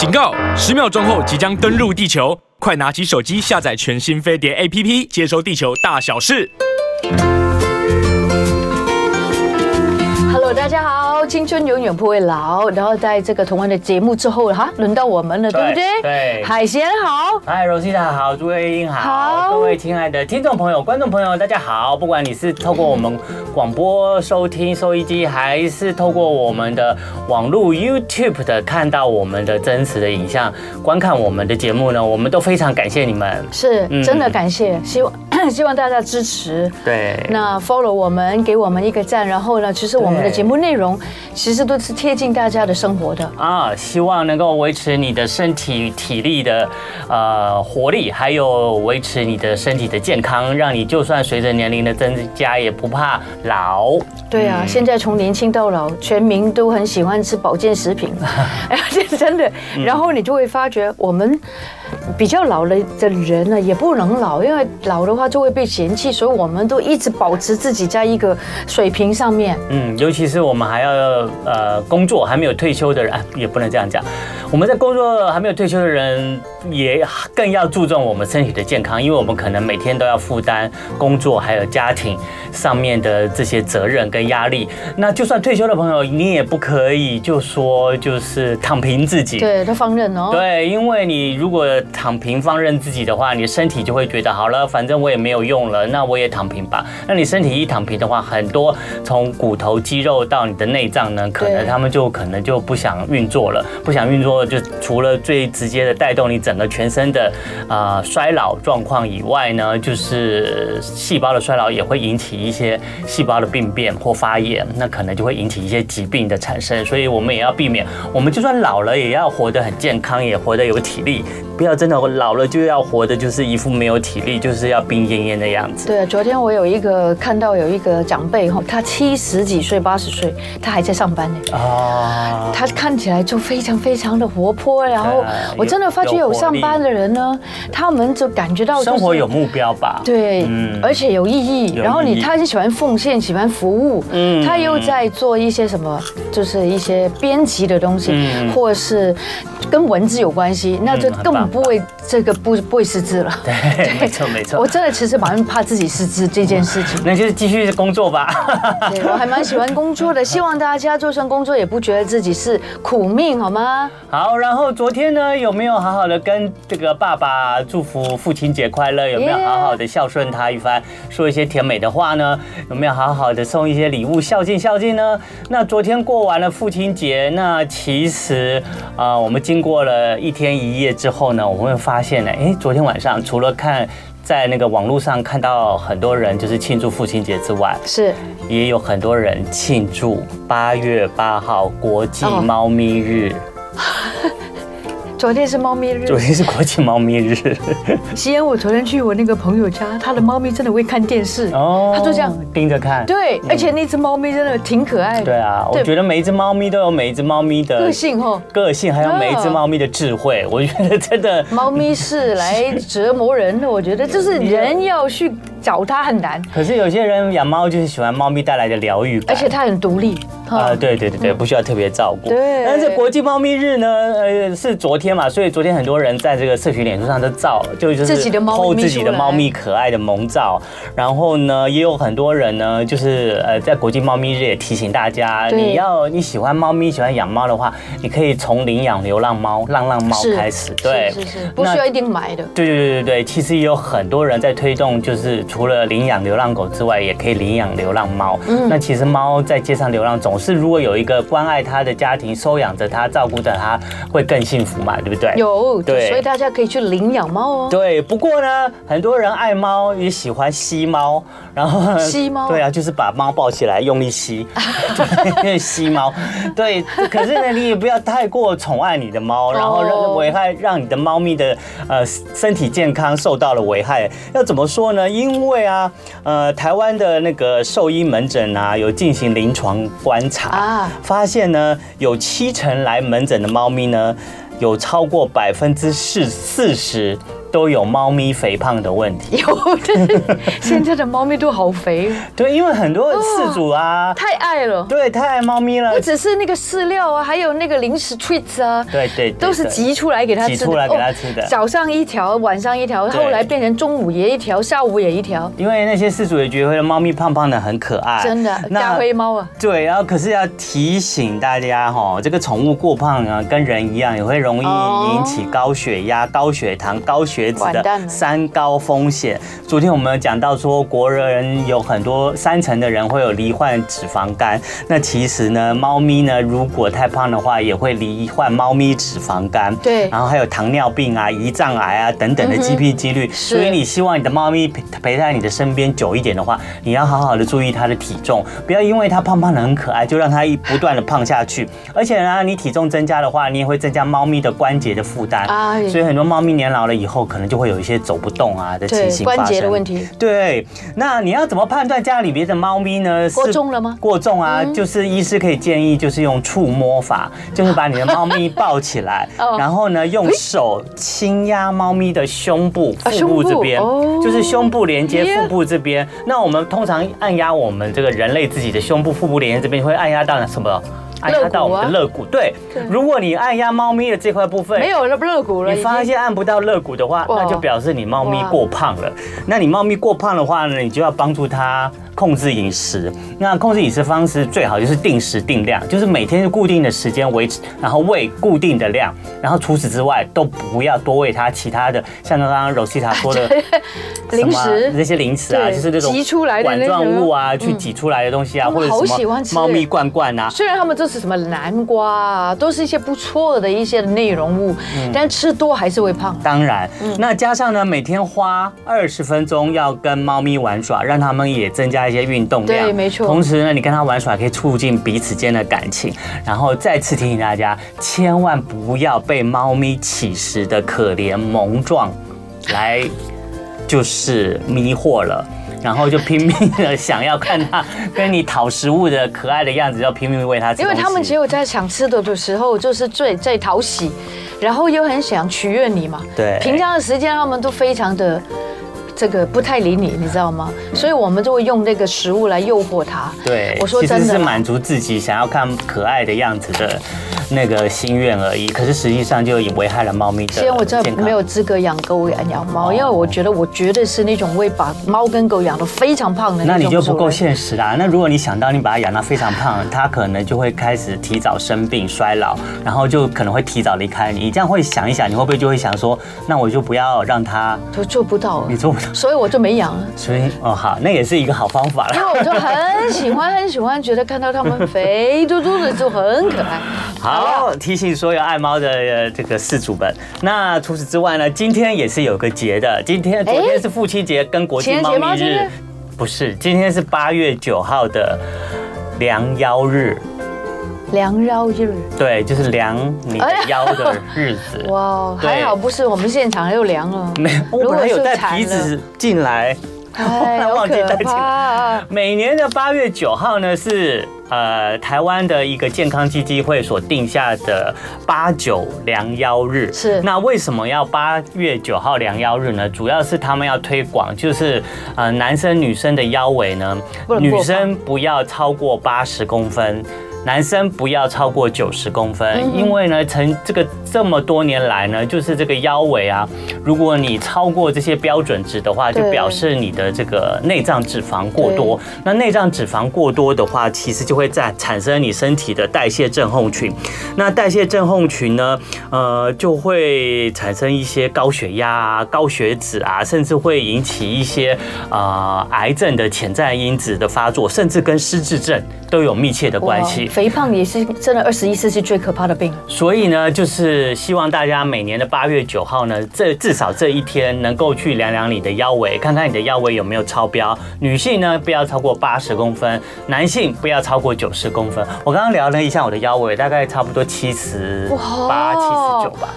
警告！十秒钟后即将登陆地球，快拿起手机下载全新飞碟 APP，接收地球大小事。Hello，大家好，青春永远不会老。然后在这个同样的节目之后，哈，轮到我们了，对，对不对？对。海贤好，嗨，Rosita 好，朱慧英好，好，各位亲爱的听众朋友、观众朋友，大家好。不管你是透过我们广播收听收音机，还是透过我们的网络 YouTube 的看到我们的真实的影像，观看我们的节目呢，我们都非常感谢你们，是真的感谢，嗯、希望。希望大家支持，对，那 follow 我们，给我们一个赞，然后呢，其实我们的节目内容其实都是贴近大家的生活的啊，希望能够维持你的身体体力的呃活力，还有维持你的身体的健康，让你就算随着年龄的增加也不怕老。对啊，现在从年轻到老，全民都很喜欢吃保健食品，哎呀，这真的，然后你就会发觉我们。比较老了的人呢，也不能老，因为老的话就会被嫌弃，所以我们都一直保持自己在一个水平上面。嗯，尤其是我们还要呃工作还没有退休的人，也不能这样讲。我们在工作还没有退休的人，也更要注重我们身体的健康，因为我们可能每天都要负担工作还有家庭上面的这些责任跟压力。那就算退休的朋友，你也不可以就说就是躺平自己，对，他放任哦。对，因为你如果躺平放任自己的话，你身体就会觉得好了，反正我也没有用了，那我也躺平吧。那你身体一躺平的话，很多从骨头、肌肉到你的内脏呢，可能他们就可能就不想运作了，不想运作。就除了最直接的带动你整个全身的啊衰老状况以外呢，就是细胞的衰老也会引起一些细胞的病变或发炎，那可能就会引起一些疾病的产生。所以我们也要避免，我们就算老了也要活得很健康，也活得有体力，不要真的老了就要活的就是一副没有体力，就是要病恹恹的样子。对，昨天我有一个看到有一个长辈哈，他七十几岁、八十岁，他还在上班呢。啊，他看起来就非常非常的。活泼，然后我真的发觉有上班的人呢，他们就感觉到生活有目标吧，对，而且有意义。然后你他很喜欢奉献，喜欢服务，嗯，他又在做一些什么，就是一些编辑的东西，或是跟文字有关系，那就根本不会这个不不会失智了。对，没错没错。我真的其实蛮怕自己失智这件事情。那就是继续工作吧。对，我还蛮喜欢工作的，希望大家就算工作也不觉得自己是苦命，好吗？好，然后昨天呢，有没有好好的跟这个爸爸祝福父亲节快乐？有没有好好的孝顺他一番，说一些甜美的话呢？有没有好好的送一些礼物孝敬孝敬呢？那昨天过完了父亲节，那其实啊、呃，我们经过了一天一夜之后呢，我们会发现呢，哎，昨天晚上除了看在那个网络上看到很多人就是庆祝父亲节之外，是也有很多人庆祝八月八号国际猫咪日。哦 昨天是猫咪日，昨天是国际猫咪日。西安，我昨天去我那个朋友家，他的猫咪真的会看电视哦，他就这样盯着看。对，而且那只猫咪真的挺可爱的。对啊，我觉得每一只猫咪都有每一只猫咪的个性哦，个性还有每一只猫咪的智慧。我觉得真的，猫咪是来折磨人的。我觉得就是人要去找它很难。可是有些人养猫就是喜欢猫咪带来的疗愈感，而且它很独立。啊，对对对对，不需要特别照顾。对，但是国际猫咪日呢，呃，是昨天嘛，所以昨天很多人在这个社群脸书上都照，就就是自己的猫咪可爱的萌照。然后呢，也有很多人呢，就是呃，在国际猫咪日也提醒大家，你要你喜欢猫咪、喜欢养猫的话，你可以从领养流浪猫、浪浪猫开始。对，是是，不需要一定买的。对对对对对，其实也有很多人在推动，就是除了领养流浪狗之外，也可以领养流浪猫。嗯，那其实猫在街上流浪总是如果有一个关爱它的家庭，收养着它，照顾着它，会更幸福嘛，对不对？有，对，所以大家可以去领养猫哦。对，不过呢，很多人爱猫也喜欢吸猫，然后吸猫，对啊，就是把猫抱起来用力吸，对，吸猫。对，可是呢，你也不要太过宠爱你的猫，然后让危害让你的猫咪的呃身体健康受到了危害。要怎么说呢？因为啊，呃，台湾的那个兽医门诊啊，有进行临床观察啊，发现呢，有七成来门诊的猫咪呢，有超过百分之四四十都有猫咪肥胖的问题。有，就是现在的猫咪都好肥。对，因为很多饲主啊，太爱了。对，太爱猫咪了。不只是那个饲料啊，还有那个零食 treats 啊，对对，都是挤出来给它吃的，挤出来给它吃的。早上一条，晚上一条，后来变成中午也一条，下午也一条。因为那些饲主也觉得猫咪胖胖的很可爱，真的大灰猫啊。对，然后可是要提醒大家哈，这个宠物过胖啊，跟人一样，也会容易引起高血压、高血糖、高血脂的三高风险。昨天我们讲到说，国人有很多三成的人会有罹患脂肪肝。那其实呢，猫咪呢，如果太胖的话，也会罹患猫咪脂肪肝。对，然后还有糖尿病啊、胰脏癌啊等等的疾病几率。所以你希望你的猫咪陪陪在你的身边久一点的话，你要好好的注意它的体重，不要因为它胖胖的很可爱，就让它一不断的胖下去。而且呢，你体重增加的话，你也会增加猫咪的关节的负担。啊，所以很多猫咪年老了以后，可能就会有一些走不动啊的情形发生。关节的问题。对，那你要怎么判断家里边的猫咪呢？过重了吗？过重啊，就是医师可以建议，就是用触摸法，就是把你的猫咪抱起来，然后呢，用手轻压猫咪的胸部、腹部这边，就是胸部连接腹部这边。那我们通常按压我们这个人类自己的胸部、腹部连接这边，会按压到什么？按压到我们的肋骨。对，如果你按压猫咪的这块部分，没有了肋骨了，你发现按不到肋骨的话，那就表示你猫咪过胖了。那你猫咪过胖的话呢，你就要帮助它。控制饮食，那控制饮食方式最好就是定时定量，就是每天固定的时间维持，然后喂固定的量，然后除此之外都不要多喂它其他的，像刚刚 Rosita 说的零食，那些零食啊，就是那种挤出来的管状物啊，去挤出来的东西啊，或者什么猫咪罐罐啊。虽然他们这是什么南瓜啊，都是一些不错的一些内容物，但吃多还是会胖。当然，那加上呢，每天花二十分钟要跟猫咪玩耍，让他们也增加。一些运动量，对，没错。同时呢，你跟他玩耍可以促进彼此间的感情。然后再次提醒大家，千万不要被猫咪起食的可怜萌状来就是迷惑了，然后就拼命的想要看它跟你讨食物的可爱的样子，要拼命喂它吃。因为他们只有在想吃的的时候，就是最最讨喜，然后又很想取悦你嘛。对，平常的时间他们都非常的。这个不太理你，你知道吗？所以我们就会用那个食物来诱惑他。对，我说真的，是满足自己想要看可爱的样子的那个心愿而已。可是实际上就也危害了猫咪的。其实我真的没有资格养狗养养猫，因为我觉得我绝对是那种会把猫跟狗养得非常胖的那种。那你就不够现实啦。那如果你想到你把它养到非常胖，它可能就会开始提早生病衰老，然后就可能会提早离开你。你这样会想一想，你会不会就会想说，那我就不要让它？我做不到，你做不到。所以我就没养了。所以哦，好，那也是一个好方法了。因为我就很喜欢，很喜欢，觉得看到它们肥嘟嘟的就很可爱。好，提醒所有爱猫的这个饲主们。那除此之外呢，今天也是有个节的。今天昨天是父亲节跟国际猫咪日，不是，今天是八月九号的量腰日。量腰日，对，就是量你的腰的日子。哇，还好不是我们现场又量了。没有，我本来有带皮子进来，后 来忘记带进来。每年的八月九号呢，是呃台湾的一个健康基金会所定下的八九量腰日。是，那为什么要八月九号量腰日呢？主要是他们要推广，就是呃男生女生的腰围呢，女生不要超过八十公分。男生不要超过九十公分，因为呢，从这个这么多年来呢，就是这个腰围啊，如果你超过这些标准值的话，就表示你的这个内脏脂肪过多。那内脏脂肪过多的话，其实就会在产生你身体的代谢症候群。那代谢症候群呢，呃，就会产生一些高血压啊、高血脂啊，甚至会引起一些呃癌症的潜在因子的发作，甚至跟失智症都有密切的关系。肥胖也是真的，二十一世纪最可怕的病。所以呢，就是希望大家每年的八月九号呢，这至少这一天能够去量量你的腰围，看看你的腰围有没有超标。女性呢，不要超过八十公分；男性不要超过九十公分。我刚刚量了一下我的腰围，大概差不多七十八、七十九吧，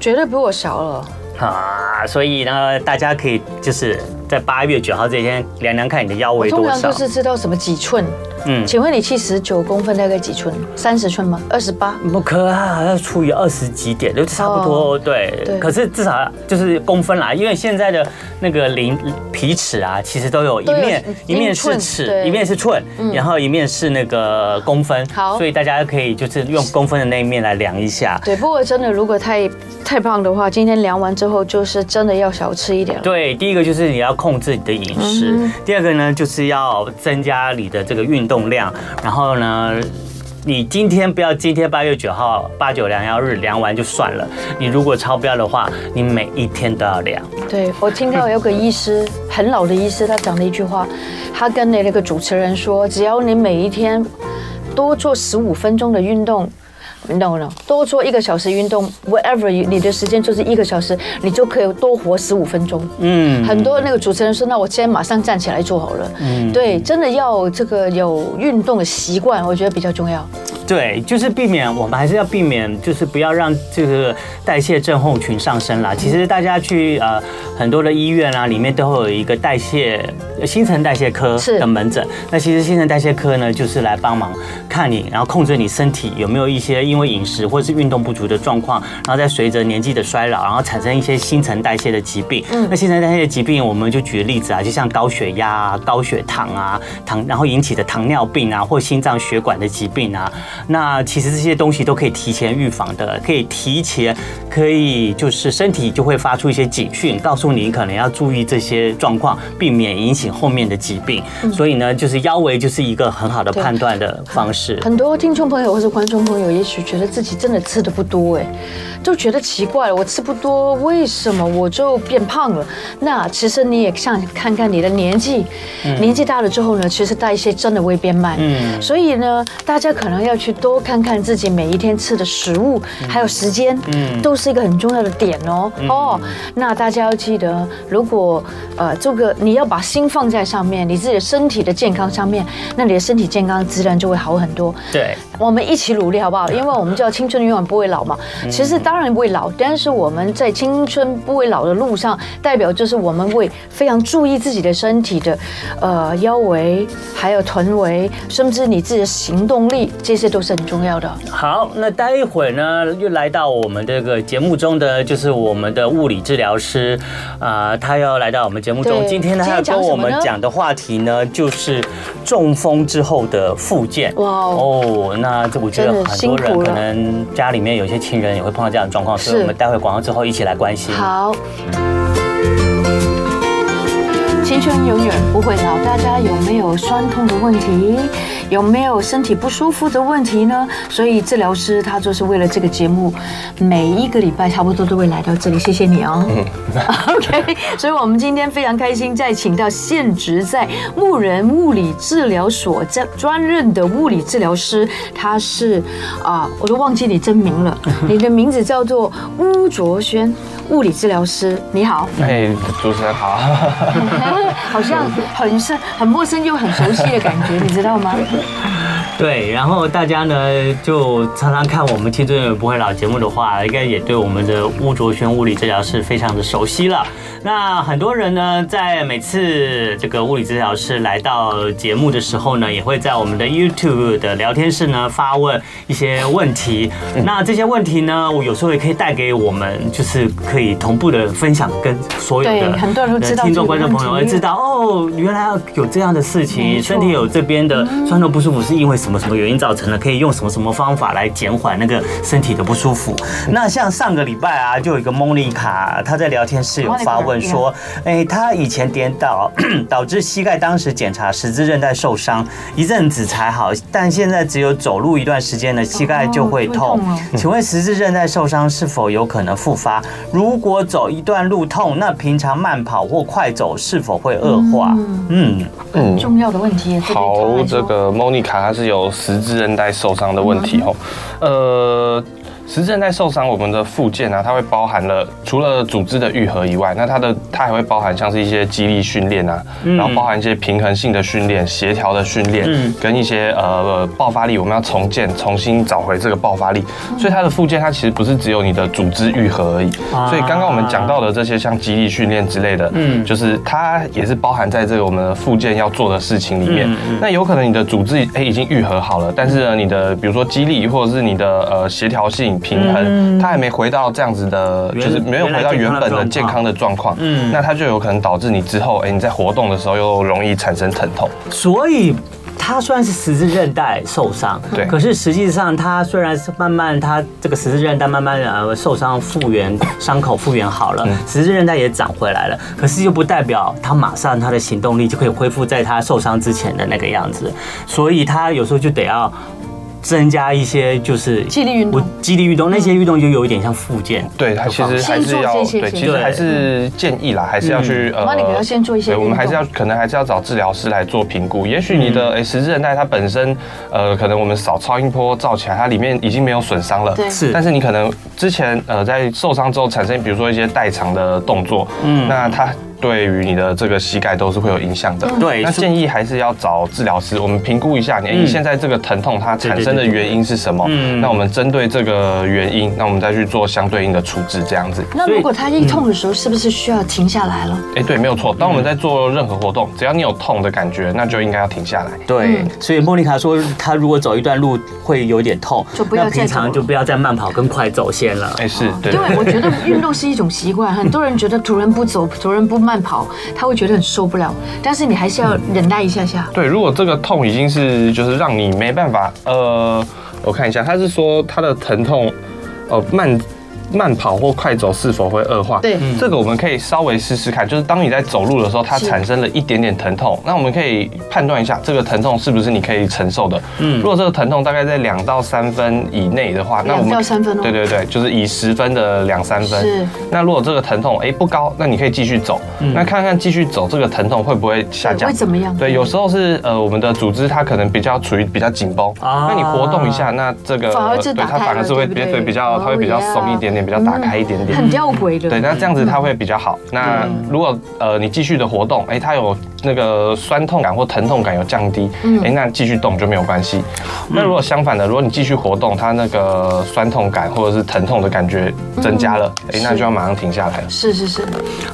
绝对比我小了。啊，所以呢，大家可以就是在八月九号这一天量量看你的腰围多少。通常都是知道什么几寸。嗯，请问你七十九公分大概几寸？三十寸吗？二十八？不可啊，要除以二十几点，就差不多。对，对。可是至少就是公分啦，因为现在的那个零皮尺啊，其实都有一面一面是尺，一面是寸，然后一面是那个公分。好，所以大家可以就是用公分的那一面来量一下。对，不过真的如果太太胖的话，今天量完之后就是真的要少吃一点了。对，第一个就是你要控制你的饮食，第二个呢就是要增加你的这个运动量，然后呢。你今天不要今天八月九号八九量药日量完就算了，你如果超标的话，你每一天都要量。对，我听到有个医师，很老的医师，他讲了一句话，他跟那那个主持人说，只要你每一天多做十五分钟的运动。No no，多做一个小时运动，whatever，你的时间就是一个小时，你就可以多活十五分钟。嗯，很多那个主持人说，那我今天马上站起来做好了。嗯，对，真的要这个有运动的习惯，我觉得比较重要。对，就是避免，我们还是要避免，就是不要让这个代谢症候群上升啦。其实大家去呃很多的医院啊，里面都会有一个代谢新陈代谢科的门诊。那其实新陈代谢科呢，就是来帮忙看你，然后控制你身体有没有一些。因为饮食或是运动不足的状况，然后再随着年纪的衰老，然后产生一些新陈代谢的疾病。嗯，那新陈代谢的疾病，我们就举个例子啊，就像高血压啊、高血糖啊、糖，然后引起的糖尿病啊，或心脏血管的疾病啊。那其实这些东西都可以提前预防的，可以提前，可以就是身体就会发出一些警讯，告诉你可能要注意这些状况，避免引起后面的疾病。所以呢，就是腰围就是一个很好的判断的方式。很多听众朋友或者观众朋友，也许。觉得自己真的吃的不多哎，就觉得奇怪了。我吃不多，为什么我就变胖了？那其实你也想看看你的年纪，年纪大了之后呢，其实代谢真的会变慢。嗯，所以呢，大家可能要去多看看自己每一天吃的食物，还有时间，嗯，都是一个很重要的点哦。哦，那大家要记得，如果呃这个你要把心放在上面，你自己的身体的健康上面，那你的身体健康自然就会好很多。对，我们一起努力好不好？因为我们叫青春永远不会老嘛，其实当然不会老，但是我们在青春不会老的路上，代表就是我们会非常注意自己的身体的，呃腰围，还有臀围，甚至你自己的行动力，这些都是很重要的。好，那待一会儿呢，又来到我们这个节目中的就是我们的物理治疗师，啊、呃，他要来到我们节目中，今天呢，他要跟我们讲的话题呢，就是中风之后的复健。哇哦，那这我觉得很多人可能。家里面有些亲人也会碰到这样的状况，所以我们待会广告之后一起来关心。好。青春永远不会老，大家有没有酸痛的问题？有没有身体不舒服的问题呢？所以治疗师他就是为了这个节目，每一个礼拜差不多都会来到这里。谢谢你哦。嗯。OK，所以我们今天非常开心，再请到现职在牧人物理治疗所专专任的物理治疗师，他是啊，我都忘记你真名了，你的名字叫做巫卓轩。物理治疗师，你好。哎，主持人好。好像很深很陌生又很熟悉的感觉，你知道吗？对，然后大家呢就常常看我们《青春永远不会老》节目的话，应该也对我们的巫卓轩物理治疗师非常的熟悉了。那很多人呢，在每次这个物理治疗师来到节目的时候呢，也会在我们的 YouTube 的聊天室呢发问一些问题。那这些问题呢，我有时候也可以带给我们，就是可以同步的分享，跟所有的很多人都知道听众观众朋友会知道哦，原来要有这样的事情，身体有这边的酸痛不舒服是因为什么什么原因造成的？可以用什么什么方法来减缓那个身体的不舒服？那像上个礼拜啊，就有一个莫妮卡，她在聊天室有发问说，哎，她以前跌倒 导致膝盖当时检查十字韧带受伤，一阵子才好，但现在只有走路一段时间呢，膝盖就会痛。请问十字韧带受伤是否有可能复发？如果走一段路痛，那平常慢跑或快走是否会恶化？嗯嗯，重要的问题。好，这个莫妮卡她是有十字韧带受伤的问题哦，呃。十字韧带受伤，我们的附件啊，它会包含了除了组织的愈合以外，那它的它还会包含像是一些肌力训练啊，然后包含一些平衡性的训练、协调的训练，跟一些呃爆发力，我们要重建、重新找回这个爆发力。所以它的附件，它其实不是只有你的组织愈合而已。所以刚刚我们讲到的这些像肌力训练之类的，嗯，就是它也是包含在这个我们的附件要做的事情里面。那有可能你的组织哎已经愈合好了，但是呢，你的比如说肌力或者是你的呃协调性、平衡，它还没回到这样子的，就是没有回到原本的健康的状况。嗯，那它就有可能导致你之后哎你在活动的时候又容易产生疼痛。所以。它虽然是十字韧带受伤，对，可是实际上它虽然是慢慢，它这个十字韧带慢慢呃受伤复原，伤口复原好了，十字韧带也长回来了，可是又不代表它马上它的行动力就可以恢复在它受伤之前的那个样子，所以它有时候就得要。增加一些就是肌力运动，肌力运动那些运动就有一点像复健。对，它其实还是要对，其实还是建议啦，还是要去呃，你要先做一些。对，我们还是要可能还是要找治疗师来做评估。也许你的诶十字韧带它本身呃，可能我们扫超音波照起来，它里面已经没有损伤了。对，是。但是你可能之前呃在受伤之后产生，比如说一些代偿的动作，嗯，那它。对于你的这个膝盖都是会有影响的。对，那建议还是要找治疗师，我们评估一下你，你现在这个疼痛它产生的原因是什么？嗯，那我们针对这个原因，那我们再去做相对应的处置，这样子。那如果他一痛的时候，是不是需要停下来了？哎，对，没有错。当我们在做任何活动，只要你有痛的感觉，那就应该要停下来。对，所以莫妮卡说，她如果走一段路会有点痛，就不要平常就不要再慢跑跟快走先了。哎，是对。因为我觉得运动是一种习惯，很多人觉得突然不走，突然不慢慢跑，他会。觉得很受不了，但是你还是要忍耐一下下。对，如果这个痛已经是就是让你没办法，呃，我看一下，他是说他的疼痛，呃，慢。慢跑或快走是否会恶化？对，这个我们可以稍微试试看。就是当你在走路的时候，它产生了一点点疼痛，那我们可以判断一下这个疼痛是不是你可以承受的。嗯，如果这个疼痛大概在两到三分以内的话，那我们两到三分哦。对对对，就是以十分的两三分。是。那如果这个疼痛哎不高，那你可以继续走。那看看继续走这个疼痛会不会下降？会怎么样？对，有时候是呃我们的组织它可能比较处于比较紧绷啊，那你活动一下，那这个对它反而是会对比较它会比较松一点点，比较打开一点点。很吊诡的，对，那这样子它会比较好。那如果呃你继续的活动，哎，它有那个酸痛感或疼痛感有降低，哎，那继续动就没有关系。那如果相反的，如果你继续活动，它那个酸痛感或者是疼痛的感觉增加了，哎，那就要马上停下来了。是是是。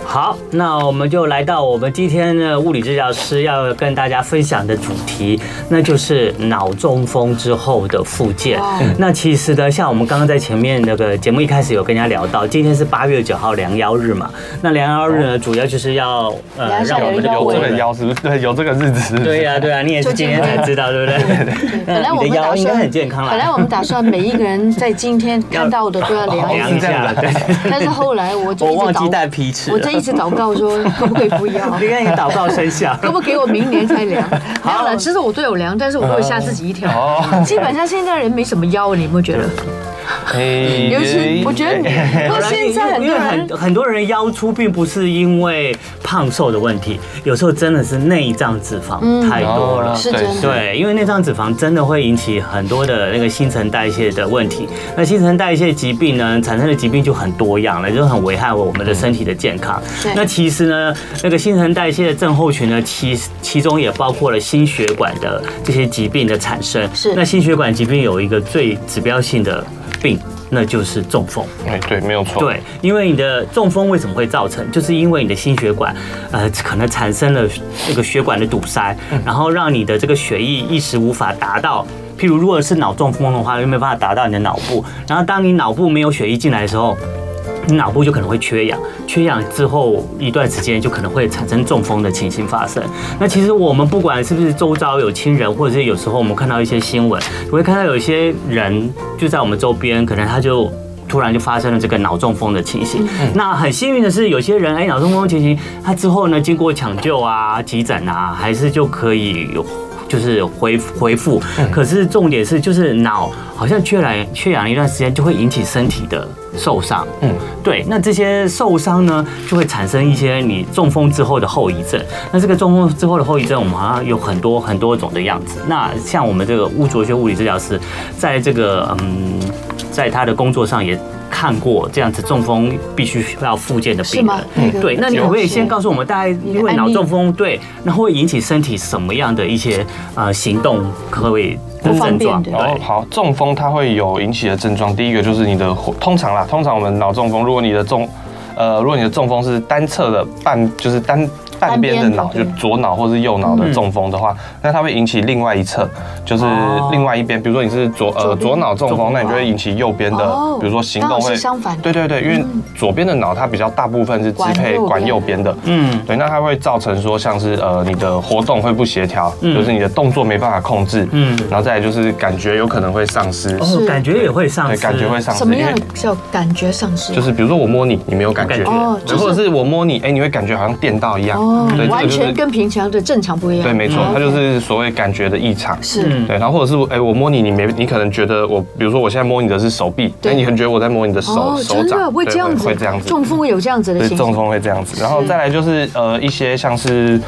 好，那我们就来到我们今天的物理治疗师要跟大家分享的主题，那就是脑中风之后的复健。那其实呢，像我们刚刚在前面那个节目一开始有跟人家聊到。今天是八月九号量腰日嘛？那量腰日呢，主要就是要呃，让我们有这个腰是不是？对，有这个日子。对呀，对呀，你也是今天才知道，对不对？本来我们打算很健康了。本来我们打算每一个人在今天看到的都要量一下，对。但是后来我 我忘记带皮尺，我在一直祷告说可不可以不要？你看你祷告生效，可不可以我明年再量？好了，其实我都有量，但是我会吓自己一跳。基本上现在人没什么腰，你有没有觉得？尤其我觉得你，现在很多人很很多人腰粗，并不是因为胖瘦的问题，有时候真的是内脏脂肪太多了。是真的。对，因为内脏脂肪真的会引起很多的那个新陈代谢的问题。那新陈代谢疾病呢，产生的疾病就很多样了，就很危害我们的身体的健康。那其实呢，那个新陈代谢的症候群呢，其其中也包括了心血管的这些疾病的产生。是。那心血管疾病有一个最指标性的。病，那就是中风。哎，对，没有错。对，因为你的中风为什么会造成？就是因为你的心血管，呃，可能产生了这个血管的堵塞，然后让你的这个血液一时无法达到。譬如，如果是脑中风的话，又没有办法达到你的脑部。然后，当你脑部没有血液进来的时候。你脑部就可能会缺氧，缺氧之后一段时间就可能会产生中风的情形发生。那其实我们不管是不是周遭有亲人，或者是有时候我们看到一些新闻，会看到有一些人就在我们周边，可能他就突然就发生了这个脑中风的情形。那很幸运的是，有些人哎，脑中风情形他之后呢，经过抢救啊、急诊啊，还是就可以有。就是恢恢复，可是重点是就是脑好像缺氧缺氧一段时间就会引起身体的受伤，嗯，对，那这些受伤呢就会产生一些你中风之后的后遗症。那这个中风之后的后遗症，我们好像有很多很多种的样子。那像我们这个物卓学物理治疗师，在这个嗯。在他的工作上也看过这样子中风必须要复健的病人。嗯，对，那你可不可以先告诉我们，大概因为脑中风对，那会引起身体什么样的一些呃行动可以的症状？哦，好，中风它会有引起的症状，第一个就是你的通常啦，通常我们脑中风，如果你的中呃，如果你的中风是单侧的半，就是单。半边的脑就左脑或是右脑的中风的话，那它会引起另外一侧，就是另外一边。比如说你是左呃左脑中风，那你就会引起右边的，比如说行动会相反。对对对，因为左边的脑它比较大部分是支配管右边的，嗯，对，那它会造成说像是呃你的活动会不协调，就是你的动作没办法控制，嗯，然后再来就是感觉有可能会丧失，哦，感觉也会丧失，对，感觉会丧失。什么样叫感觉丧失？就是比如说我摸你，你没有感觉，哦，或者是我摸你，哎，你会感觉好像电到一样。对，完全跟平常的正常不一样。对，没错，它就是所谓感觉的异常。是，对，然后或者是哎，我摸你，你没，你可能觉得我，比如说我现在摸你的是手臂，哎，你可能觉得我在摸你的手手掌，会这样子，会这样子。中风有这样子的情况。中风会这样子，然后再来就是呃一些像是。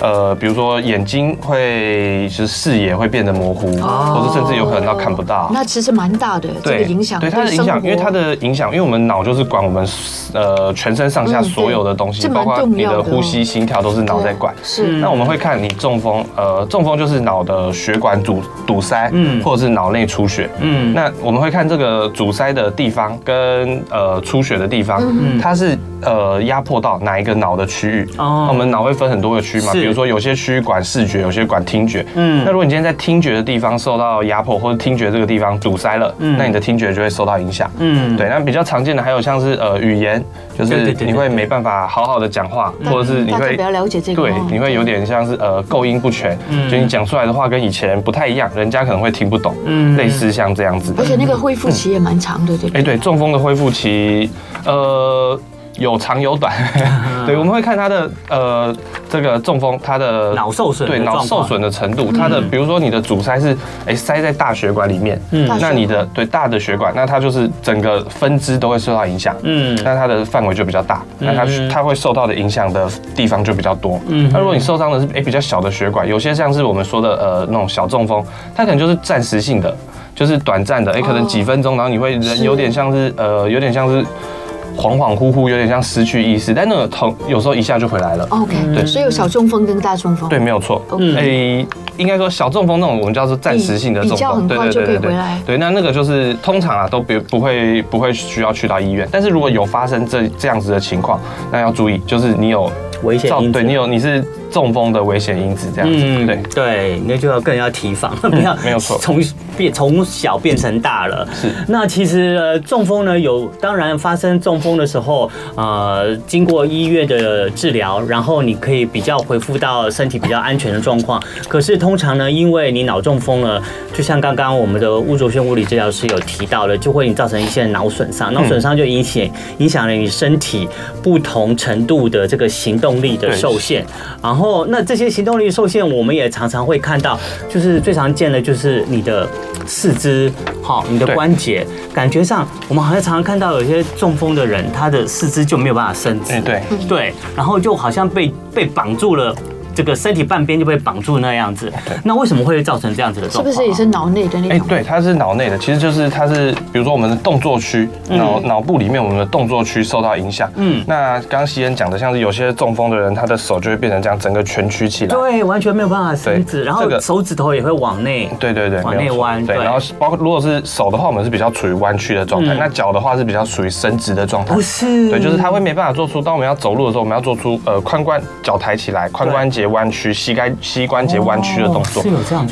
呃，比如说眼睛会，其实视野会变得模糊，或者甚至有可能到看不到。那其实蛮大的，这个影响。对它的影响，因为它的影响，因为我们脑就是管我们呃全身上下所有的东西，包括你的呼吸、心跳都是脑在管。是。那我们会看你中风，呃，中风就是脑的血管阻堵塞，嗯，或者是脑内出血，嗯。那我们会看这个阻塞的地方跟呃出血的地方，它是呃压迫到哪一个脑的区域？哦。我们脑会分很多个区嘛。比如说有些区域管视觉，有些管听觉。嗯，那如果你今天在听觉的地方受到压迫，或者听觉这个地方堵塞了，嗯，那你的听觉就会受到影响。嗯，对。那比较常见的还有像是呃语言，就是你会没办法好好的讲话，或者是你会比较了解这个，对，你会有点像是呃构音不全，就你讲出来的话跟以前不太一样，人家可能会听不懂。嗯，类似像这样子。而且那个恢复期也蛮长的，对不对？哎，对，中风的恢复期，呃。有长有短，对，我们会看他的呃这个中风，他的脑受损，对脑受损的程度，他的比如说你的阻塞是哎塞在大血管里面，嗯，那你的对大的血管，那它就是整个分支都会受到影响，嗯，那它的范围就比较大，那它它会受到的影响的地方就比较多，嗯，那如果你受伤的是哎比较小的血管，有些像是我们说的呃那种小中风，它可能就是暂时性的，就是短暂的，哎可能几分钟，然后你会人有点像是呃有点像是。恍恍惚惚，有点像失去意识，但那个疼有时候一下就回来了。OK，对，所以有小中风跟大中风。对，没有错。嗯，诶，应该说小中风那种我们叫做暂时性的中风，对对对对对。对，那那个就是通常啊都不不会不会需要去到医院，但是如果有发生这这样子的情况，那要注意，就是你有危险对你有你是。中风的危险因子这样子，嗯、对对，那就要更要提防，不要没有错，从变从小变成大了。是，那其实、呃、中风呢，有当然发生中风的时候，呃，经过医院的治疗，然后你可以比较恢复到身体比较安全的状况。可是通常呢，因为你脑中风了，就像刚刚我们的吴卓轩物理治疗师有提到了，就会造成一些脑损伤，脑损伤就影响影响了你身体不同程度的这个行动力的受限，然后。哦，那这些行动力受限，我们也常常会看到，就是最常见的就是你的四肢，好，你的关节，感觉上我们好像常常看到有些中风的人，他的四肢就没有办法伸直，对对，然后就好像被被绑住了。这个身体半边就被绑住那样子，那为什么会造成这样子的状况？是不是也是脑内的那种？哎，对，它是脑内的，其实就是它是，比如说我们的动作区，脑脑部里面我们的动作区受到影响。嗯，那刚刚希恩讲的，像是有些中风的人，他的手就会变成这样，整个蜷曲起来，对，完全没有办法伸直，然后手指头也会往内，对对对，往内弯，对，然后包括如果是手的话，我们是比较处于弯曲的状态，那脚的话是比较属于伸直的状态。不是，对，就是他会没办法做出，当我们要走路的时候，我们要做出呃髋关脚抬起来，髋关节弯曲，膝盖。膝关节弯曲的动作，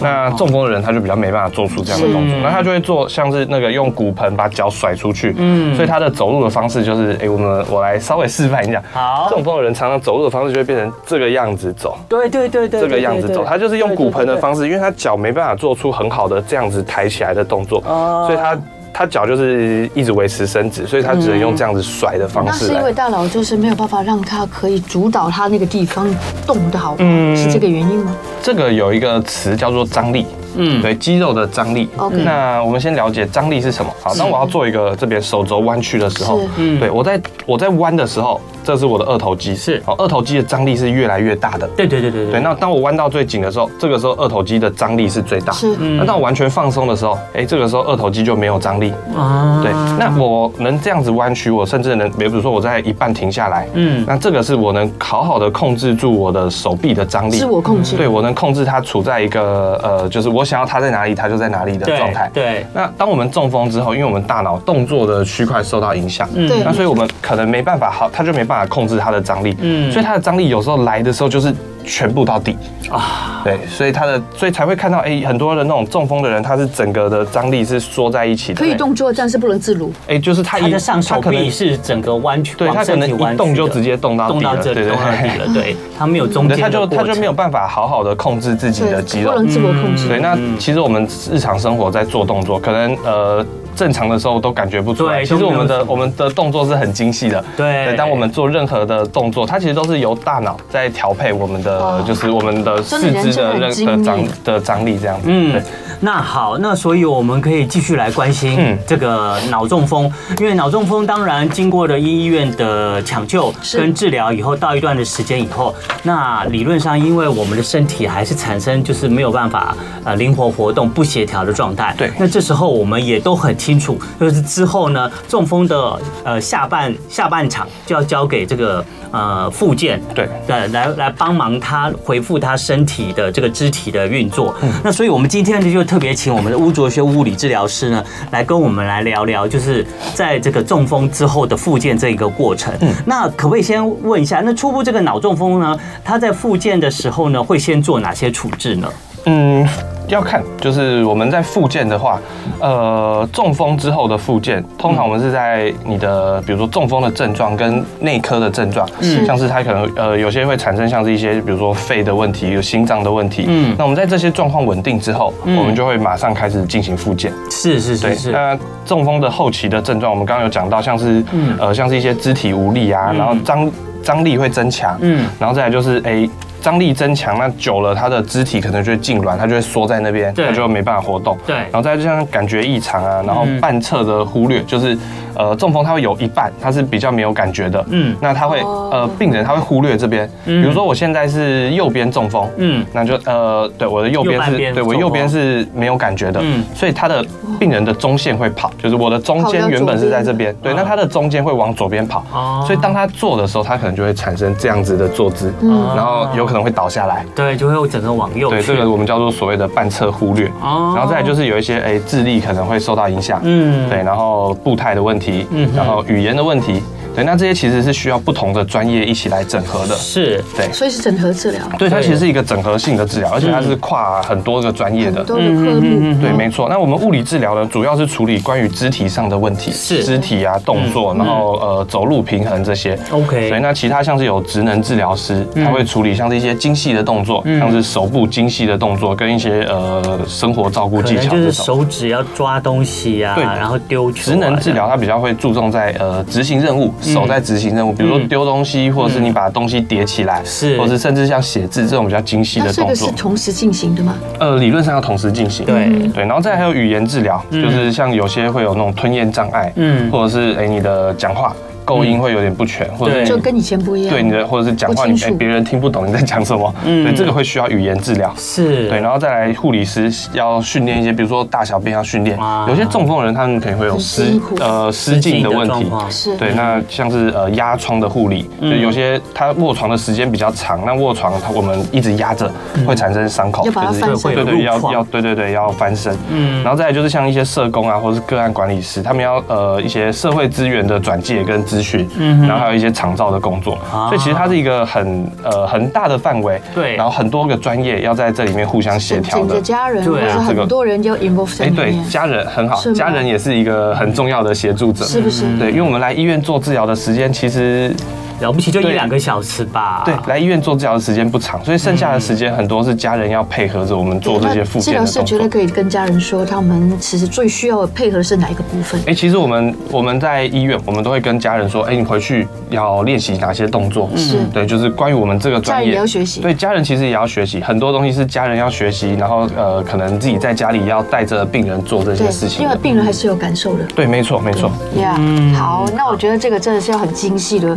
那中风的人他就比较没办法做出这样的动作，那他就会做像是那个用骨盆把脚甩出去，嗯，所以他的走路的方式就是，哎，我们我来稍微示范一下。好，中风的人常常走路的方式就会变成这个样子走，对对对对，这个样子走，他就是用骨盆的方式，因为他脚没办法做出很好的这样子抬起来的动作，所以他。他脚就是一直维持伸直，所以他只能用这样子甩的方式。那是因为大脑就是没有办法让他可以主导他那个地方动得好，嗯，是这个原因吗？这个有一个词叫做张力。嗯，对，肌肉的张力。OK 那我们先了解张力是什么。好，当我要做一个这边手肘弯曲的时候，嗯。对我在我在弯的时候，这是我的二头肌，是。好，二头肌的张力是越来越大的。对对对对对，那当我弯到最紧的时候，这个时候二头肌的张力是最大。是。那当我完全放松的时候，哎，这个时候二头肌就没有张力。啊。对，那我能这样子弯曲，我甚至能，比如说我在一半停下来，嗯。那这个是我能好好的控制住我的手臂的张力，是我控制。对我能控制它处在一个呃，就是我想要它在哪里，它就在哪里的状态。对，那当我们中风之后，因为我们大脑动作的区块受到影响，嗯。那所以我们可能没办法好，它就没办法控制它的张力，嗯。所以它的张力有时候来的时候就是全部到底啊，对，所以他的所以才会看到哎、很多的那种中风的人，他是整个的张力是缩在一起的，可以动作，但是不能自如。哎、就是他一他的上手他可能臂是整个弯曲，对他可能一动就直接动到底了，动到这里，对对动到底对。了，对，他没有中对，间他就他就没有办法好好的控制自己的肌肉不，能自我控制。对，那其实我们日常生活在做动作，可能呃正常的时候都感觉不出来。对其实我们的我们的动作是很精细的。对当我们做任何的动作，它其实都是由大脑在调配我们的哦，就是我们的四肢的真的张的张力这样子。嗯对，那好，那所以我们可以继续来关心嗯这个脑中风，因为脑中风当然经过了医院的抢救跟治疗以后，到一段的时间以后，那理论上因为我们的身体还是产生就是没有办法呃灵活活动、不协调的状态。对那这时候我们也都很清楚，就是之后呢，中风的呃下半下半场就要交给这个呃复健。对，来来来帮忙他回复他身体的这个肢体的运作。那所以我们今天呢就特别请我们的巫卓学物理治疗师呢来跟我们来聊聊，就是在这个中风之后的复健这一个过程。那可不可以先问一下，那初步这个脑中风呢，他在复健的时候呢会先做哪些处置呢？嗯，要看，就是我们在复健的话，呃，中风之后的复健，通常我们是在你的，比如说中风的症状跟内科的症状，嗯。像是它可能呃有些会产生像是一些，比如说肺的问题、有心脏的问题，嗯。那我们在这些状况稳定之后，嗯。我们就会马上开始进行复健。是是对是，是，那中风的后期的症状，我们刚刚有讲到，像是嗯。呃像是一些肢体无力啊，嗯。然后张张力会增强，嗯。然后再来就是哎。张力增强，那久了，它的肢体可能就会痉挛，它就会缩在那边，对。它就没办法活动。对。然后再就像感觉异常啊，然后嗯半侧的忽略，就是呃中风他会有一半他是比较没有感觉的，嗯。那他会哦。呃病人他会忽略这边，比嗯如说我现在是右边中风，嗯。那就呃，对，我的右边是，对我右边是没有感觉的，嗯。所以他的病人的中线会跑，就是我的中间原本是在这边，对，那他的中间会往左边跑，哦。所以当他坐的时候，他可能就会产生这样子的坐姿，嗯。然后有可能会倒下来，对，就会整个往右对，这个我们叫做所谓的半侧忽略，哦。然后再来就是有一些哎智力可能会受到影响，嗯。对，然后步态的问题嗯，然后语言的问题，对，那这些其实是需要不同的专业一起来整合的，是对。所以是整合治疗，对，它其实是一个整合性的治疗，而且它是跨很多个专业的很。多的科目。对，没错。那我们物理治疗呢，主要是处理关于肢体上的问题，是肢体啊、动作，然后呃走路平衡这些。OK 对，那其他像是有职能治疗师，嗯他会处理像是一些精细的动作，像是手部精细的动作，跟一些呃生活照顾技巧就是。手指要抓东西啊，对然后丢球啊。职能治疗它比较会注重在呃执行任务，手在执行任务，比如说丢东西，或者是你把东西叠起来，是。或者是甚至像写字这种比较精细的动作这个是。同时进行的吗？呃，理论上要同时进行。对。对，然后再还有语言治疗，就是像有些会有那种吞咽障碍，嗯。或者是哎你的讲话构音会有点不全，或者就跟以前不一样。对你的或者是讲话别人听不懂你在讲什么，嗯。对，这个会需要语言治疗。是，对，然后再来护理师要训练一些，比如说大小便要训练啊。有些中风的人他们可能会有失呃失禁的问题。是。对，那像是呃压疮的护理，就有些他卧床的时间比较长，那卧床他我们一直压着会产生伤口，要把它翻身。会对对，要要对对对要翻身。嗯。然后再来就是像一些社工啊，或者是个案管理师，他们要呃一些社会资源的转介跟咨询，嗯然后还有一些长照的工作，啊。所以其实它是一个很呃很大的范围，对。然后很多个专业要在这里面互相协调的。家人对很多人就 involve 在哎，对家人很好家人也是一个很重要的协助者，是不是？对，因为我们来医院做治疗的时间其实了不起就一两个小时吧。对，来医院做治疗的时间不长，所以剩下的时间很多是家人要配合着我们做这些复治疗师健的动作。觉得可以跟家人说，他们其实最需要配合的是哪一个部分？哎、其实我们我们在医院，我们都会跟家人说，哎、你回去要练习哪些动作？是对，就是关于我们这个专业，也要学习对，家人其实也要学习，很多东西是家人要学习，然后呃，可能自己在家里要带着病人做这些事情。因为病人还是有感受的。对，没错，没错。呀、yeah, 好，那我觉得这个真的是要很精细的，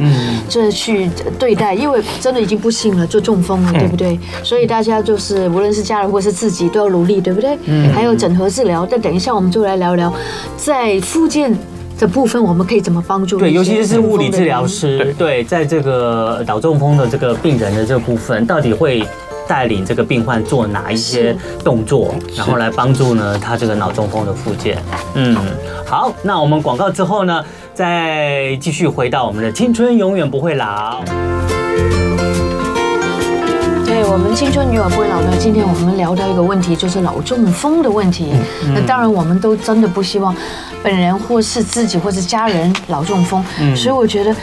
这去对待，因为真的已经不幸了，就中风了，对不对？所以大家就是无论是家人或是自己都要努力，对不对？还有整合治疗，但等一下我们就来聊聊，在附件的部分我们可以怎么帮助？对，尤其是物理治疗师，对对，在这个脑中风的这个病人的这个部分，到底会带领这个病患做哪一些动作，然后来帮助呢他这个脑中风的复健？嗯，好，那我们广告之后呢，再继续回到我们的青春永远不会老。对我们青春永远不会老呢。今天我们聊到一个问题，就是脑中风的问题。那当然，我们都真的不希望本人或是自己或是家人脑中风。所以我觉得，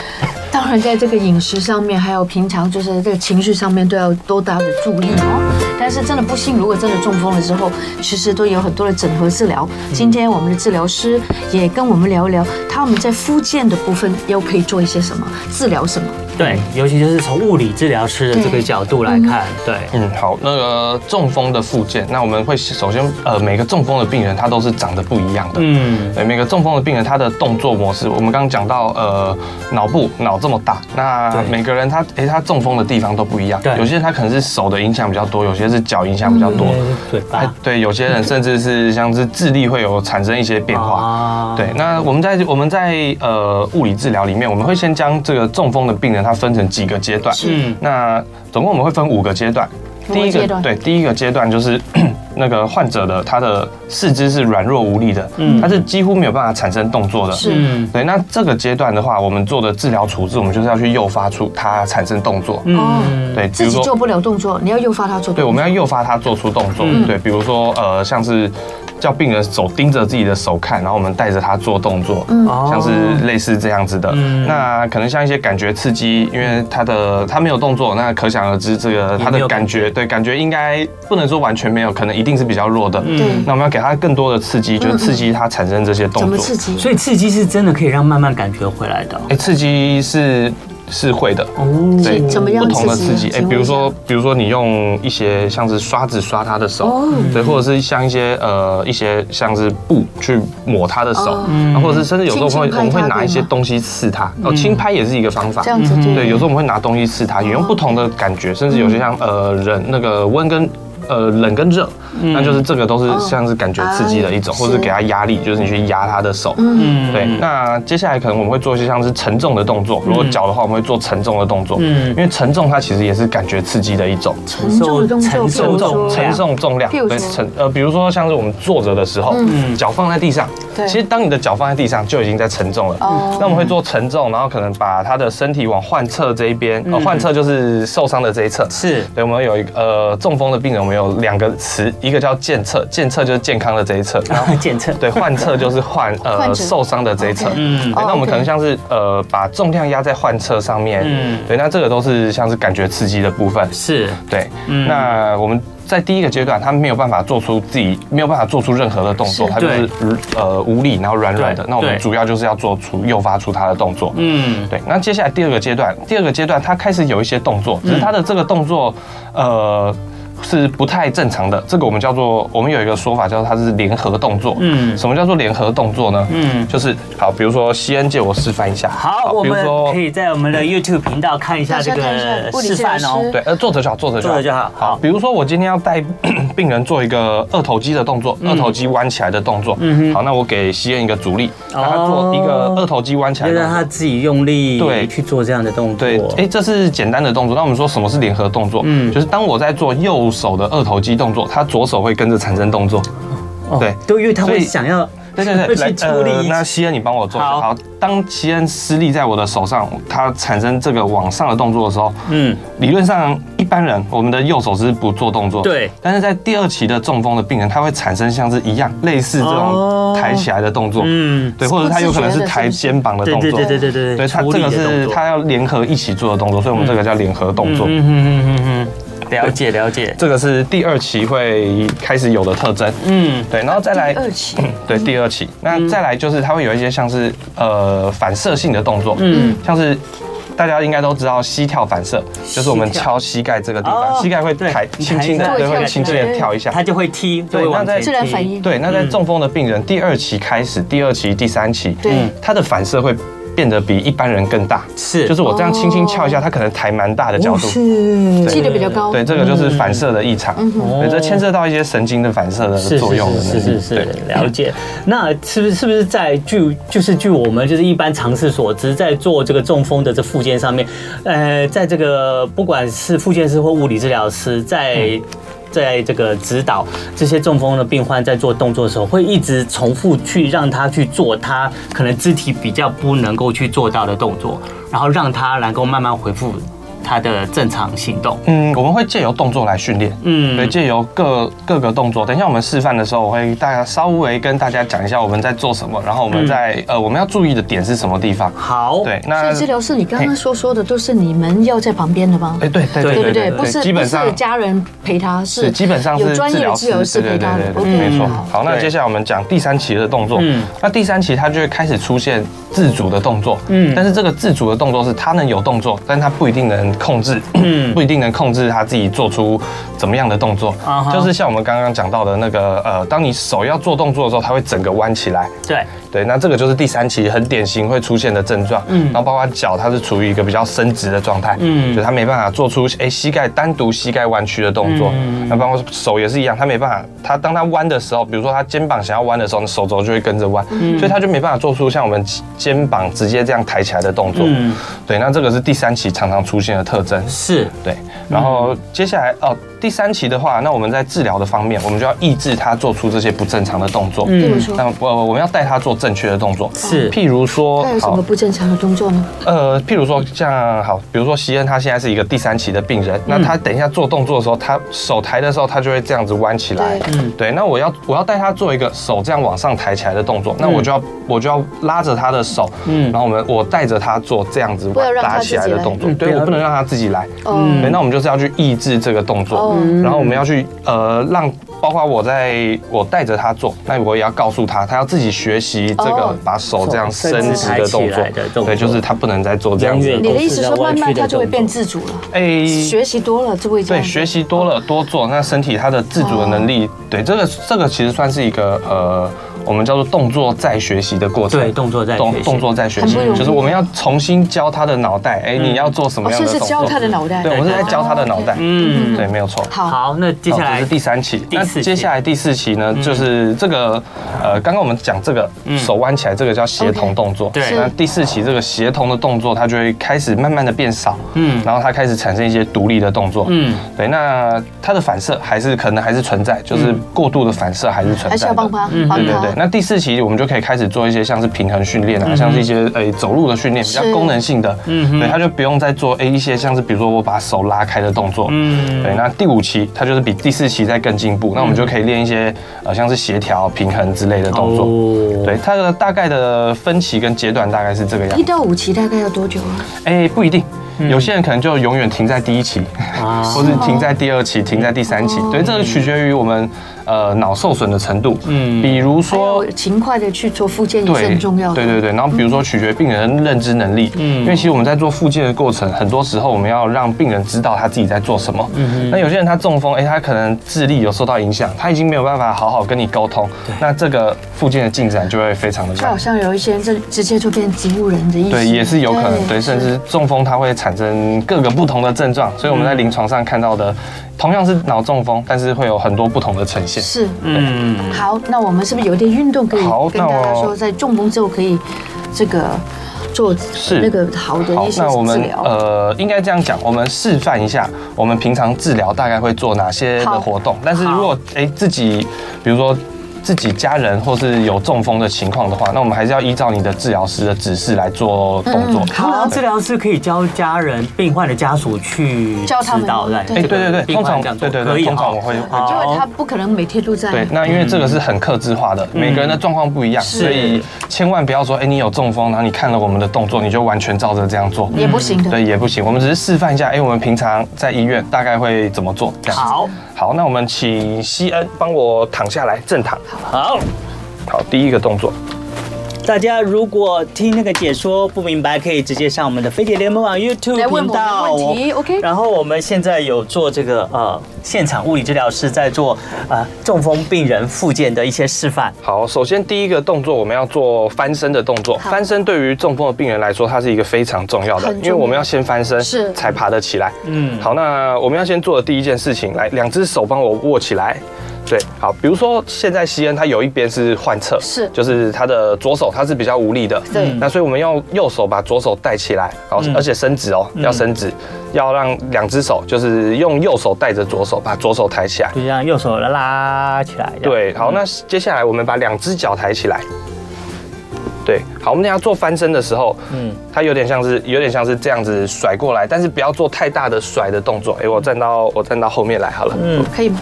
当然在这个饮食上面，还有平常就是这个情绪上面，都要多大的注意哦。但是真的不幸，如果真的中风了之后，其实都有很多的整合治疗。今天我们的治疗师也跟我们聊一聊，他们在复健的部分又可以做一些什么治疗什么。对，尤其就是从物理治疗师的这个角度来看，对，嗯，好，那个中风的复健，那我们会首先呃，每个中风的病人他都是长得不一样的，嗯，对，每个中风的病人他的动作模式，我们刚刚讲到呃，脑部脑这么大，那每个人他哎他中风的地方都不一样，对，有些人他可能是手的影响比较多，有些是脚影响比较多，对，对，有些人甚至是像是智力会有产生一些变化，对，那我们在我们在呃物理治疗里面，我们会先将这个中风的病人。他分成几个阶段，是那总共我们会分五个阶段。第一个对，第一个阶段就是 那个患者的他的四肢是软弱无力的，嗯，他是几乎没有办法产生动作的，是，对。那这个阶段的话，我们做的治疗处置，我们就是要去诱发出他产生动作，嗯，对，自己做不了动作，你要诱发他做，对，我们要诱发他做出动作，对，比如说呃，像是。叫病人手盯着自己的手看，然后我们带着他做动作，嗯，像是类似这样子的。嗯，那可能像一些感觉刺激，因为他的他没有动作，那可想而知，这个他的感觉，对，感觉应该不能说完全没有，可能一定是比较弱的。嗯，那我们要给他更多的刺激，就是刺激他产生这些动作。怎么刺激？所以刺激是真的可以让慢慢感觉回来的。哎，刺激是。是会的，对，怎么样不同的刺激？哎，比如说，比如说你用一些像是刷子刷他的手，对，或者是像一些呃一些像是布去抹他的手，或者是甚至有时候会我们会拿一些东西刺他，哦，轻拍也是一个方法，这样子对，有时候我们会拿东西刺他，也用不同的感觉，甚至有些像呃人那个温跟。呃，冷跟热，那就是这个都是像是感觉刺激的一种，或者是给他压力，就是你去压他的手。嗯，对。那接下来可能我们会做一些像是沉重的动作，如果脚的话，我们会做沉重的动作。嗯，因为沉重它其实也是感觉刺激的一种。沉重的动作，沉重，承重重量。对，沉呃，比如说像是我们坐着的时候，脚放在地上。对。其实当你的脚放在地上，就已经在沉重了。哦。那我们会做沉重，然后可能把他的身体往患侧这一边，呃，患侧就是受伤的这一侧。是。对，我们有一个呃中风的病人，我们有两个词，一个叫健侧，健侧就是健康的这一侧，然后健侧，对，患侧就是患呃受伤的这一侧。嗯，对，那我们可能像是呃把重量压在患侧上面，嗯，对，那这个都是像是感觉刺激的部分。是，对，那我们在第一个阶段，他没有办法做出自己没有办法做出任何的动作，他就是呃无力，然后软软的。那我们主要就是要做出诱发出他的动作。嗯，对。那接下来第二个阶段，第二个阶段他开始有一些动作，只是他的这个动作呃。是不太正常的，这个我们叫做，我们有一个说法叫做它是联合动作。嗯，什么叫做联合动作呢？嗯，就是好，比如说西恩借我示范一下。好，比如说可以在我们的 YouTube 频道看一下这个示范哦。对，呃，坐着就好，坐着就好。坐着就好。好，比如说我今天要带 病人做一个二头肌的动作，二头肌弯起来的动作。嗯，好，那我给西恩一个阻力，让他做一个二头肌弯起来，让他自己用力对去做这样的动作。对，哎，这是简单的动作。那我们说什么是联合动作？嗯，就是当我在做右手的二头肌动作，他左手会跟着产生动作，对，都因为他会想要对对对。那西恩，你帮我做。好。好，当西恩施力在我的手上，它产生这个往上的动作的时候，嗯，理论上一般人我们的右手是不做动作，对。但是在第二期的中风的病人，他会产生像是一样类似这种抬起来的动作，嗯，对，或者他有可能是抬肩膀的动作，对对对对了解 了解，这个是第二期会开始有的特征。嗯，对，然后再来第二期，对，第二期，那再来就是它会有一些像是呃反射性的动作，嗯，像是大家应该都知道膝跳反射，就是我们敲膝盖这个地方，膝盖会抬，轻轻的，对，会轻轻的跳一下，它就会踢，对，那在自然反应，对，那在中风的病人第二期开始，第二期、第三期，对，它的反射会。变得比一般人更大，是，就是我这样轻轻翘一下，它可能抬蛮大的角度，是，记得比较高，对，这个就是反射的异常，对，这牵涉到一些神经的反射的作用是是是，了解。那是不是是不是在据就是据我们就是一般常识所知，在做这个中风的这附件上面，呃，在这个不管是复健师或物理治疗师在。在这个指导这些中风的病患在做动作的时候，会一直重复去让他去做他可能肢体比较不能够去做到的动作，然后让他能够慢慢恢复。他的正常行动，嗯，我们会借由动作来训练，嗯，对，借由各各个动作。等一下我们示范的时候，我会大家稍微跟大家讲一下我们在做什么，然后我们在、嗯、呃我们要注意的点是什么地方。好，对，那所以治疗师，你刚刚说说的都是你们要在旁边的吗？哎，对对对对对，不是基本上不是家人陪他，是基本上是有专业治疗师陪他的。对对对，没错。好，那接下来我们讲第三期的动作。嗯，那第三期他就会开始出现自主的动作。嗯，但是这个自主的动作是他能有动作，但他不一定能控制。不一定能控制他自己做出怎么样的动作，就是像我们刚刚讲到的那个，呃，当你手要做动作的时候，它会整个弯起来。对对，那这个就是第三期很典型会出现的症状。嗯，然后包括脚，它是处于一个比较伸直的状态。嗯，就它没办法做出哎膝盖单独膝盖弯曲的动作。嗯，那包括手也是一样，它没办法，它当它弯的时候，比如说它肩膀想要弯的时候，手肘就会跟着弯。嗯，所以它就没办法做出像我们肩膀直接这样抬起来的动作。嗯，对，那这个是第三期常常出现的特征。是对。然后接下来哦，第三期的话，那我们在治疗的方面，我们就要抑制他做出这些不正常的动作。嗯，那我我们要带他做正确的动作。是，譬如说，他有什么不正常的动作呢？呃，譬如说像好，比如说西恩他现在是一个第三期的病人，那他等一下做动作的时候，他手抬的时候，他就会这样子弯起来。嗯，对。那我要我要带他做一个手这样往上抬起来的动作，那我就要我就要拉着他的手，嗯，然后我们我带着他做这样子拉起来的动作。对，我不能让他自己来。嗯，对，那我们就是要去抑制这个动作，然后我们要去呃让，包括我在我带着他做，那我也要告诉他，他要自己学习这个把手这样伸直的动作。对，就是他不能再做这样子。你的意思说慢慢他就会变自主了？哎，学习多了就会。对，学习多了多做，那身体他的自主的能力，对这个这个其实算是一个呃。我们叫做动作再学习的过程，对，动作再动动作再学习，就是我们要重新教他的脑袋，哎，你要做什么样的动作？是教他的脑袋，对，我们是在教他的脑袋，嗯，对，没有错。好，好，那接下来是第三期，那接下来第四期呢，就是这个呃，刚刚我们讲这个手弯起来，这个叫协同动作，对，那第四期这个协同的动作，它就会开始慢慢的变少，嗯，然后它开始产生一些独立的动作，嗯，对，那它的反射还是可能还是存在，就是过度的反射还是存在，还是要帮他，嗯，对对对，那第四期我们。就可以开始做一些像是平衡训练啊，像是一些诶走路的训练，比较功能性的，嗯，对，他就不用再做诶一些像是比如说我把手拉开的动作，嗯，对，那第五期它就是比第四期再更进步，那我们就可以练一些呃像是协调、平衡之类的动作，对，它的大概的分期跟阶段大概是这个样子。一到五期大概要多久啊？哎，不一定。有些人可能就永远停在第一期，或是停在第二期，停在第三期。对，这个取决于我们呃脑受损的程度。嗯，比如说勤快的去做复健也是很重要的。对对对，然后比如说取决于病人的认知能力。嗯，因为其实我们在做复健的过程，很多时候我们要让病人知道他自己在做什么。嗯，那有些人他中风，哎，他可能智力有受到影响，他已经没有办法好好跟你沟通。那这个复健的进展就会非常的慢。就好像有一些人这直接就变植物人的意思。对，也是有可能。对，甚至中风它会产生各个不同的症状，所以我们在临床上看到的同样是脑中风，但是会有很多不同的呈现。是，嗯，好，那我们是不是有点运动可以跟大家说，在中风之后可以这个做是那个好的一些治疗？那我们呃，应该这样讲，我们示范一下，我们平常治疗大概会做哪些的活动。但是如果哎自己，比如说。自己家人或是有中风的情况的话，那我们还是要依照你的治疗师的指示来做动作。好，治疗师可以教家人、病患的家属去教他们指导对对哎，对对对，通常这样做对对对，通常我哦会会好教。因为他不可能每天都在。对，那因为这个是很克制化的，每个人的状况不一样，所以千万不要说，哎，你有中风，然后你看了我们的动作，你就完全照着这样做，也不行的。对，也不行。我们只是示范一下，哎，我们平常在医院大概会怎么做。这样好，好，那我们请西恩帮我躺下来，正躺。好。好，第一个动作。大家如果听那个解说不明白，可以直接上我们的飞碟联盟网 YouTube 来问我们频道问题，OK 然后我们现在有做这个呃现场物理治疗师在做呃中风病人复健的一些示范。好，首先第一个动作我们要做翻身的动作。翻身对于中风的病人来说，它是一个非常重要的，要因为我们要先翻身，是才爬得起来。嗯，好，那我们要先做的第一件事情，来，两只手帮我握起来。对，好，比如说现在西恩他有一边是患侧，是就是他的左手他是比较无力的，对那所以我们用右手把左手带起来，好，而且伸直哦，要伸直，要让两只手就是用右手带着左手，把左手抬起来。就这样右手拉起来。对，好，那接下来我们把两只脚抬起来。对，好，我们等下做翻身的时候，嗯，它有点像是有点像是这样子甩过来，但是不要做太大的甩的动作。哎，我站到我站到后面来好了。嗯，可以吗？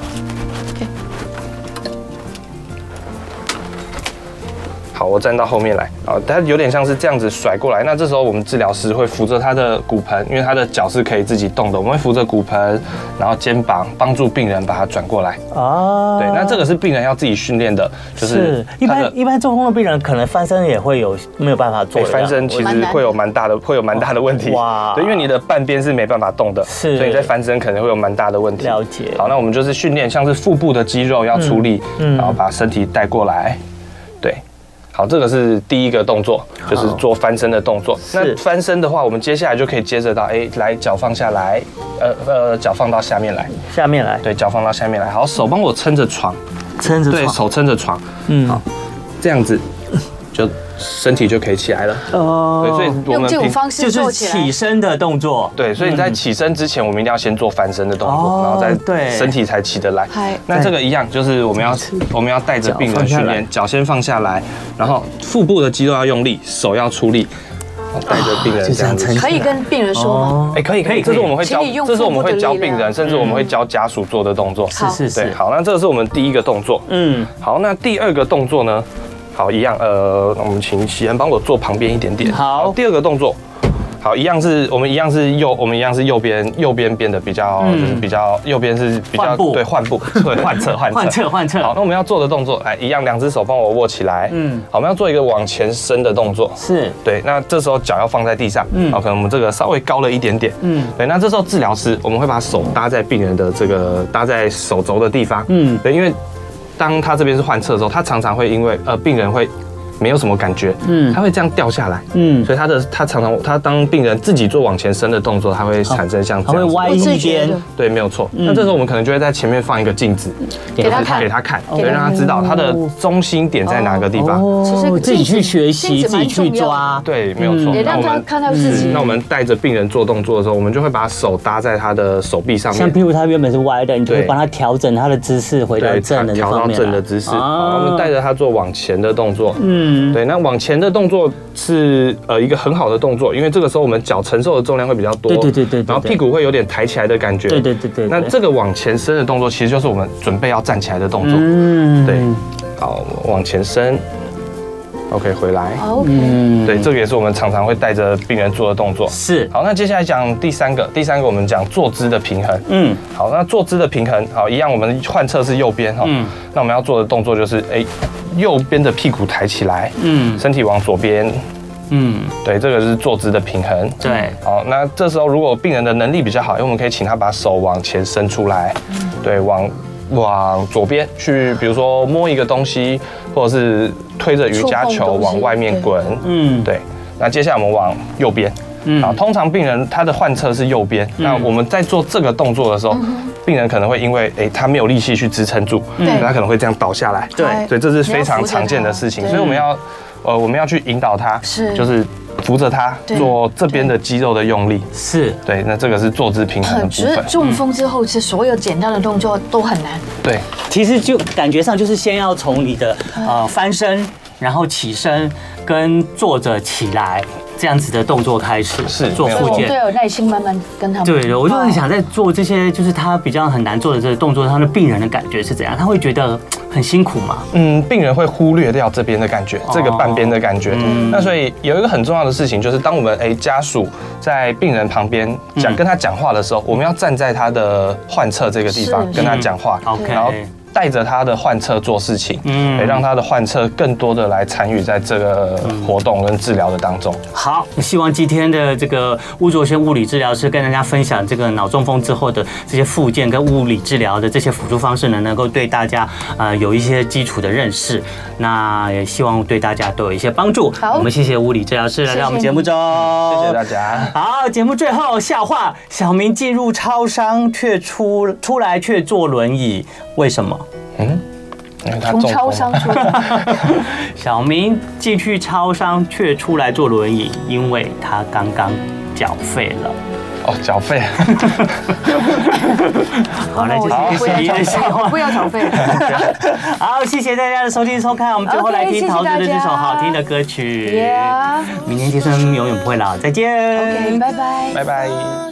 好，我站到后面来啊，它有点像是这样子甩过来。那这时候我们治疗师会扶着他的骨盆，因为他的脚是可以自己动的，我们会扶着骨盆，然后肩膀帮助病人把它转过来。哦，对，那这个是病人要自己训练的，就是是一般一般中风的病人可能翻身也会有没有办法做翻身其实会有蛮大的，会有蛮大的问题。哇对，因为你的半边是没办法动的，是所以你在翻身可能会有蛮大的问题。了解好，那我们就是训练，像是腹部的肌肉要出力，嗯嗯然后把身体带过来。对，好，这个是第一个动作，就是做翻身的动作。那翻身的话，我们接下来就可以接着到，哎，来脚放下来，呃呃，脚放到下面来，下面来，对，脚放到下面来。好，手帮我撑着床，对，撑着床，手撑着床，嗯，好，这样子就身体就可以起来了。哦对，所以我们平这种方式就是起。身的动作，对，所以你在起身之前，我们一定要先做翻身的动作，哦然后再对身体才起得来。那这个一样，就是我们要我们要带着病人训练，脚先放下来，然后腹部的肌肉要用力，手要出力，带着病人这样子。可以跟病人说吗？哎，可以可以，这是我们会教这是我们会教病人，甚至我们会教家属做的动作。好是是对，好，那这个是我们第一个动作。嗯，好，那第二个动作呢？好，一样，呃，我们请喜恩帮我坐旁边一点点。好。第二个动作，好，一样是我们一样是右，我们一样是右边，右边变得比较，嗯。就是比较右边是比较换步。对换步，对换侧换侧换侧换侧好，那我们要做的动作，来，一样，两只手帮我握起来。嗯。嗯，好，我们要做一个往前伸的动作。是，对，那这时候脚要放在地上，嗯。嗯，好，可能我们这个稍微高了一点点，嗯。嗯，对，那这时候治疗师我们会把手搭在病人的这个搭在手肘的地方，嗯嗯，对，因为当他这边是换侧的时候，他常常会因为呃病人会没有什么感觉，嗯。嗯，他会这样掉下来，嗯。嗯，所以他的他常常他当病人自己做往前伸的动作，他会产生像这样它会歪一边，对，没有错。那这时候我们可能就会在前面放一个镜子，给他看给他看，给他对，让他知道他的中心点在哪个地方。其实哦，自己去学习，自己去抓，对，没有错。让他看到自己嗯那我们带着病人做动作的时候，我们就会把手搭在他的手臂上面，像譬如他原本是歪的，你就会帮他调整他的姿势，回到对，正调到方面来。正的姿势。我们带着他做往前的动作。嗯，对，那往前的动作是呃一个很好的动作，因为这个时候我们脚承受的重量会比较多，对对对对对然后屁股会有点抬起来的感觉，对对对对，那这个往前伸的动作，其实就是我们准备要站起来的动作。嗯。对，好，往前伸，OK，回来。好，OK，嗯对，这个也是我们常常会带着病人做的动作。是，好，那接下来讲第三个，第三个我们讲坐姿的平衡。嗯好，那坐姿的平衡，好，一样，我们换侧是右边哈。嗯那我们要做的动作就是，哎，右边的屁股抬起来，嗯身体往左边。嗯，对，这个是坐姿的平衡。对，好，那这时候如果病人的能力比较好，因为我们可以请他把手往前伸出来，对，往往左边去，比如说摸一个东西，或者是推着瑜伽球往外面滚。嗯。对，那接下来我们往右边。嗯。好，通常病人他的患侧是右边，那我们在做这个动作的时候，病人可能会因为诶他没有力气去支撑住，对他可能会这样倒下来。对。所以这是非常常见的事情，所以我们要。呃，我们要去引导他，是。就是扶着他做这边的肌肉的用力。是对，那这个是坐姿平衡的部只是分。中风之后，是所有简单的动作都很难。对，其实就感觉上就是先要从你的呃翻身，然后起身跟坐着起来这样子的动作开始，是做复健所以我们都。有耐心慢慢跟他们。对的，我就很想在做这些，就是他比较很难做的这个动作，他的病人的感觉是怎样？他会觉得很辛苦嘛？嗯，病人会忽略掉这边的感觉，这个半边的感觉。那所以有一个很重要的事情，就是当我们哎家属在病人旁边讲跟他讲话的时候，我们要站在他的患侧这个地方跟他讲话。然后带着他的患侧做事情，嗯也，让他的患侧更多的来参与在这个活动跟治疗的当中。好，希望今天的这个巫卓轩物理治疗师跟大家分享这个脑中风之后的这些附件跟物理治疗的这些辅助方式呢，能够对大家呃有一些基础的认识。那也希望对大家都有一些帮助。好我们谢谢物理治疗师来到我们节目中，谢谢大家。好，节目最后笑话：小明进入超商却出出来却坐轮椅，为什么？因为他从超商出来，小明进去超商却出来坐轮椅，因为他刚刚缴费了。哦，缴费。好，那就我不要是今天的笑缴费，话不。要缴费。好，谢谢大家的收听收看，我们最后来听陶喆的这首好听的歌曲。Yeah，明天青春永远不会老，再见。OK，拜拜。拜拜。